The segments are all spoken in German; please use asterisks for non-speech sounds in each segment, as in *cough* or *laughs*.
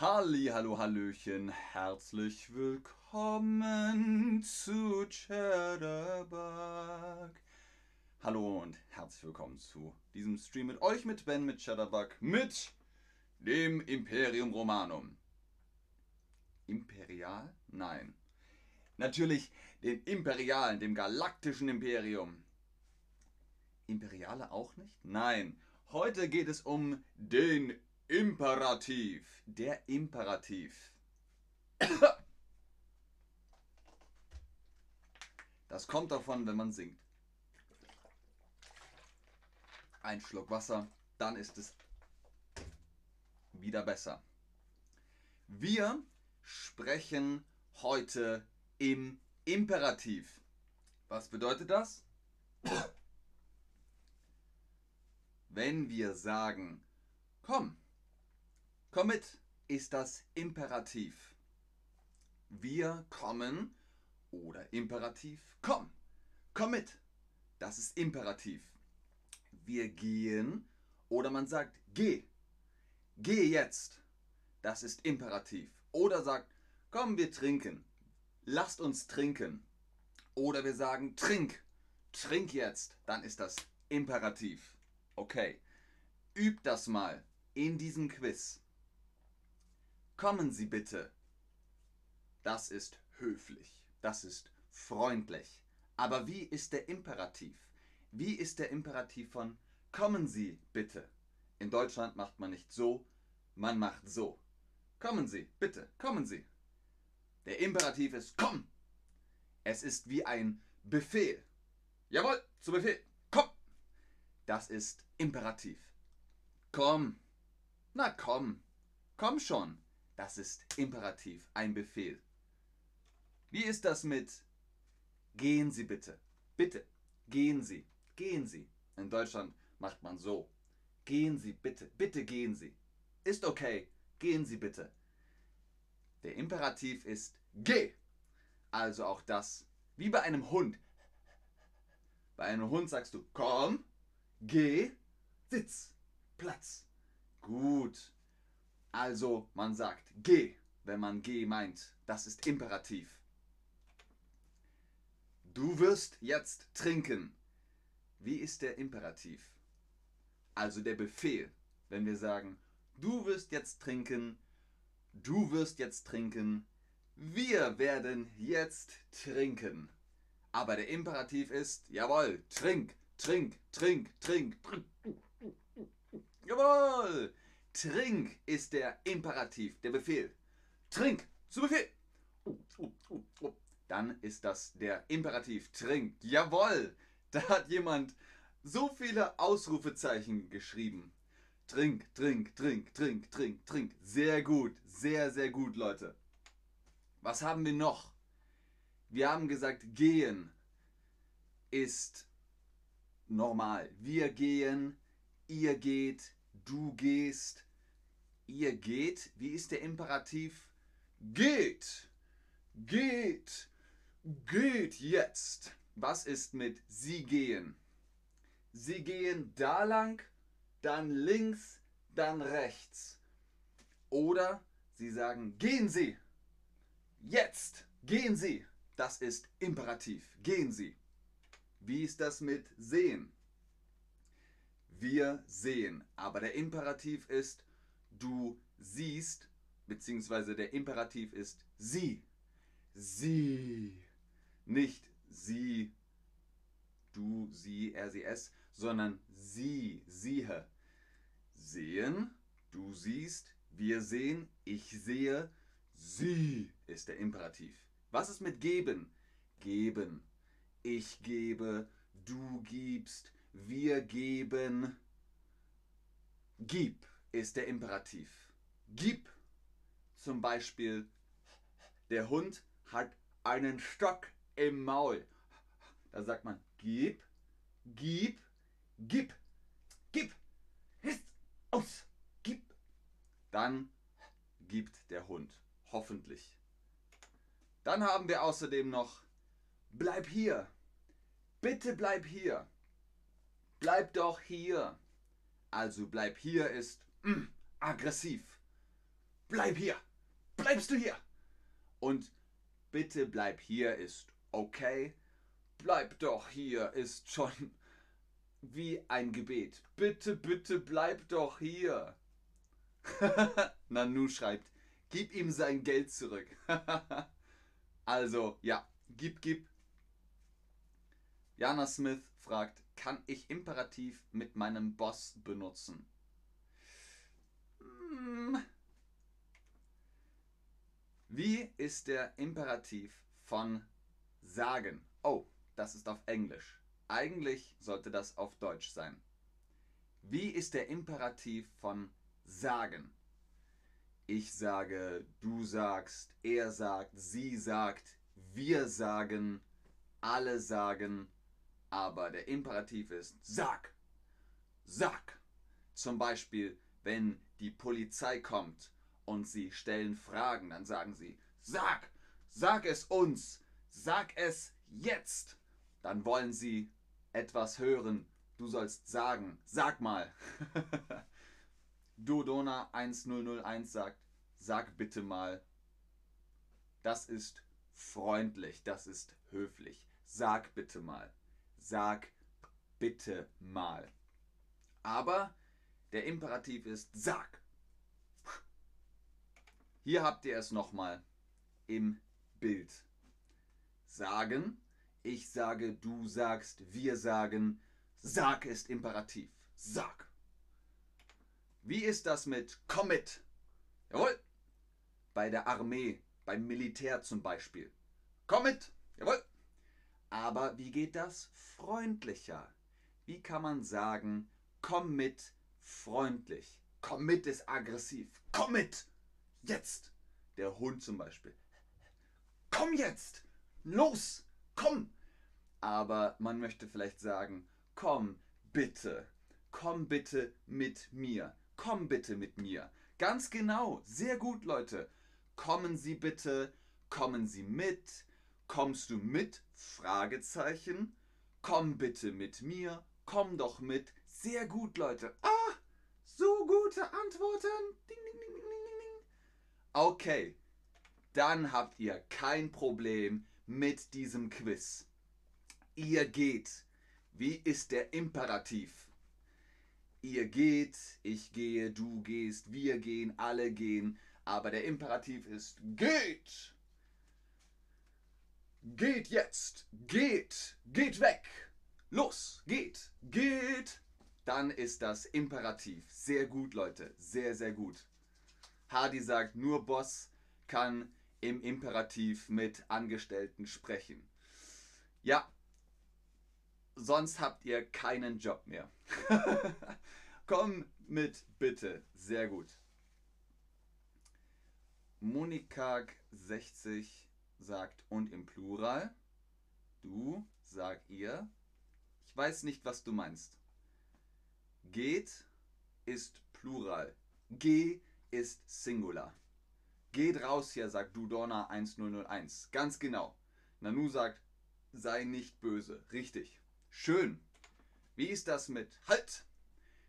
Halli, hallo, hallöchen, herzlich willkommen zu Chatterbug. Hallo und herzlich willkommen zu diesem Stream mit euch, mit Ben, mit Chatterbug, mit dem Imperium Romanum. Imperial? Nein. Natürlich den Imperialen, dem galaktischen Imperium. Imperiale auch nicht? Nein. Heute geht es um den Imperativ. Der Imperativ. Das kommt davon, wenn man singt. Ein Schluck Wasser, dann ist es wieder besser. Wir sprechen heute im Imperativ. Was bedeutet das? Wenn wir sagen, komm, komm mit, ist das Imperativ. Wir kommen oder Imperativ, komm, komm mit, das ist Imperativ. Wir gehen oder man sagt, geh, geh jetzt, das ist Imperativ. Oder sagt, komm, wir trinken, lasst uns trinken. Oder wir sagen, trink, trink jetzt, dann ist das Imperativ. Okay, übt das mal in diesem Quiz. Kommen Sie bitte. Das ist höflich, das ist freundlich. Aber wie ist der Imperativ? Wie ist der Imperativ von kommen Sie bitte? In Deutschland macht man nicht so, man macht so. Kommen Sie, bitte, kommen Sie. Der Imperativ ist komm. Es ist wie ein Befehl. Jawohl, zu Befehl. Komm. Das ist Imperativ. Komm. Na komm. Komm schon. Das ist Imperativ, ein Befehl. Wie ist das mit Gehen Sie bitte? Bitte. Gehen Sie. Gehen Sie. In Deutschland macht man so. Gehen Sie bitte. Bitte gehen Sie. Ist okay. Gehen Sie bitte. Der Imperativ ist geh. Also auch das, wie bei einem Hund. Bei einem Hund sagst du komm, geh, sitz, Platz. Gut. Also man sagt geh, wenn man geh meint. Das ist Imperativ. Du wirst jetzt trinken. Wie ist der Imperativ? Also der Befehl. Wenn wir sagen, du wirst jetzt trinken, Du wirst jetzt trinken. Wir werden jetzt trinken. Aber der Imperativ ist, jawohl, trink, trink, trink, trink, trink. Jawohl! Trink ist der Imperativ, der Befehl. Trink, zu Befehl. Dann ist das der Imperativ. Trink. Jawohl! Da hat jemand so viele Ausrufezeichen geschrieben. Trink, trink, trink, trink, trink, trink. Sehr gut, sehr, sehr gut, Leute. Was haben wir noch? Wir haben gesagt, gehen ist normal. Wir gehen, ihr geht, du gehst, ihr geht. Wie ist der Imperativ? Geht, geht, geht jetzt. Was ist mit sie gehen? Sie gehen da lang dann links, dann rechts. Oder Sie sagen, gehen Sie. Jetzt, gehen Sie. Das ist Imperativ. Gehen Sie. Wie ist das mit sehen? Wir sehen. Aber der Imperativ ist, du siehst, beziehungsweise der Imperativ ist sie. Sie. Nicht sie, du, sie, er, sie, es, sondern sie, siehe sehen, du siehst, wir sehen, ich sehe, sie ist der Imperativ. Was ist mit geben? Geben. Ich gebe, du gibst, wir geben. Gib ist der Imperativ. Gib. Zum Beispiel, der Hund hat einen Stock im Maul. Da sagt man, gib, gib, gib, gib aus, gib. Dann gibt der Hund. Hoffentlich. Dann haben wir außerdem noch, bleib hier. Bitte bleib hier. Bleib doch hier. Also bleib hier ist mm, aggressiv. bleib hier. Bleibst du hier? Und bitte bleib hier ist okay. Bleib doch hier ist schon wie ein Gebet. Bitte, bitte bleib doch hier. *laughs* Nanu schreibt, gib ihm sein Geld zurück. *laughs* also, ja, gib, gib. Jana Smith fragt, kann ich Imperativ mit meinem Boss benutzen? Hm. Wie ist der Imperativ von sagen? Oh, das ist auf Englisch. Eigentlich sollte das auf Deutsch sein. Wie ist der Imperativ von sagen? Ich sage, du sagst, er sagt, sie sagt, wir sagen, alle sagen, aber der Imperativ ist sag, sag. Zum Beispiel, wenn die Polizei kommt und sie stellen Fragen, dann sagen sie, sag, sag es uns, sag es jetzt. Dann wollen sie etwas hören. Du sollst sagen, sag mal. *laughs* Dodona 1001 sagt, sag bitte mal. Das ist freundlich, das ist höflich. Sag bitte mal. Sag bitte mal. Aber der Imperativ ist sag. Hier habt ihr es nochmal im Bild. Sagen, ich sage, du sagst, wir sagen, sag ist Imperativ. Sag. Wie ist das mit komm mit? Jawohl. Bei der Armee, beim Militär zum Beispiel. Komm. Jawohl. Aber wie geht das freundlicher? Wie kann man sagen, komm mit freundlich? Komm ist aggressiv. Komm mit. Jetzt! Der Hund zum Beispiel. Komm jetzt! Los! Komm! Aber man möchte vielleicht sagen, komm bitte. Komm bitte mit mir. Komm bitte mit mir. Ganz genau. Sehr gut, Leute. Kommen Sie bitte. Kommen Sie mit. Kommst du mit? Fragezeichen. Komm bitte mit mir. Komm doch mit. Sehr gut, Leute. Ah, so gute Antworten. Ding, ding, ding. Okay, dann habt ihr kein Problem mit diesem Quiz. Ihr geht. Wie ist der Imperativ? Ihr geht, ich gehe, du gehst, wir gehen, alle gehen. Aber der Imperativ ist geht. Geht jetzt. Geht. Geht weg. Los. Geht. Geht. Dann ist das Imperativ. Sehr gut, Leute. Sehr, sehr gut. Hardy sagt, nur Boss kann im Imperativ mit Angestellten sprechen. Ja, sonst habt ihr keinen Job mehr. *laughs* Komm mit, bitte. Sehr gut. Monikag60 sagt und im Plural. Du, sag ihr. Ich weiß nicht, was du meinst. Geht ist Plural. Geh ist Singular. Geht raus hier, sagt Dudorna 1001. Ganz genau. Nanu sagt, sei nicht böse. Richtig. Schön. Wie ist das mit Halt?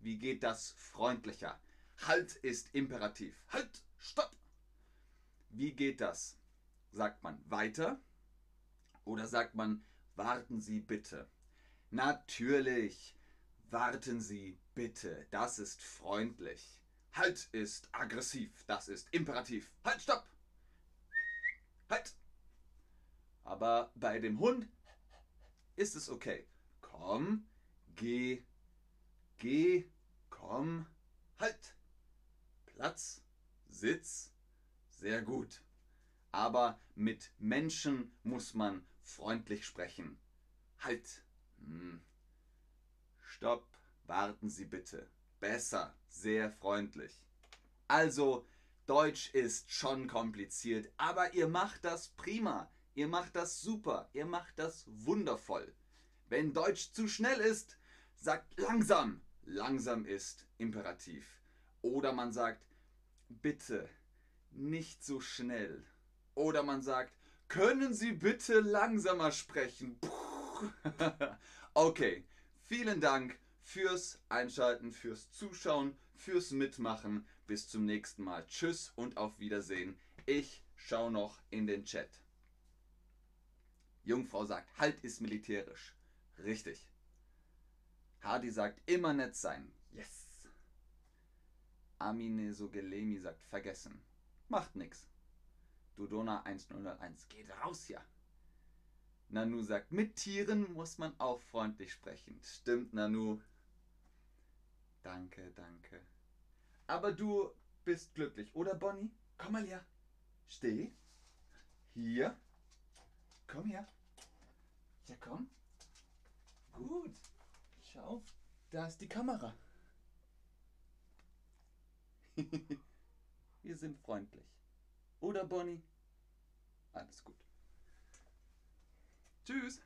Wie geht das freundlicher? Halt ist Imperativ. Halt, stopp. Wie geht das? Sagt man weiter oder sagt man warten Sie bitte? Natürlich. Warten Sie bitte. Das ist freundlich. Halt ist aggressiv. Das ist imperativ. Halt, stopp! Halt! Aber bei dem Hund ist es okay. Komm, geh, geh, komm, halt. Platz, Sitz, sehr gut. Aber mit Menschen muss man freundlich sprechen. Halt. Hm. Stopp, warten Sie bitte. Besser, sehr freundlich. Also, Deutsch ist schon kompliziert, aber ihr macht das prima. Ihr macht das super. Ihr macht das wundervoll. Wenn Deutsch zu schnell ist, sagt langsam. Langsam ist Imperativ. Oder man sagt bitte nicht so schnell. Oder man sagt, können Sie bitte langsamer sprechen? *laughs* okay, vielen Dank fürs Einschalten, fürs Zuschauen, fürs Mitmachen. Bis zum nächsten Mal. Tschüss und auf Wiedersehen. Ich schau noch in den Chat. Jungfrau sagt, Halt ist militärisch. Richtig. Hardy sagt, immer nett sein. Yes. Amine Sogelemi sagt, vergessen. Macht nix. Dudona 1001, geht raus hier. Nanu sagt, mit Tieren muss man auch freundlich sprechen. Stimmt, Nanu. Danke, danke. Aber du bist glücklich, oder Bonnie? Komm mal her. Steh. Hier. Komm her. Ja, komm. Gut. Schau, da ist die Kamera. *laughs* Wir sind freundlich. Oder Bonnie? Alles gut. Tschüss.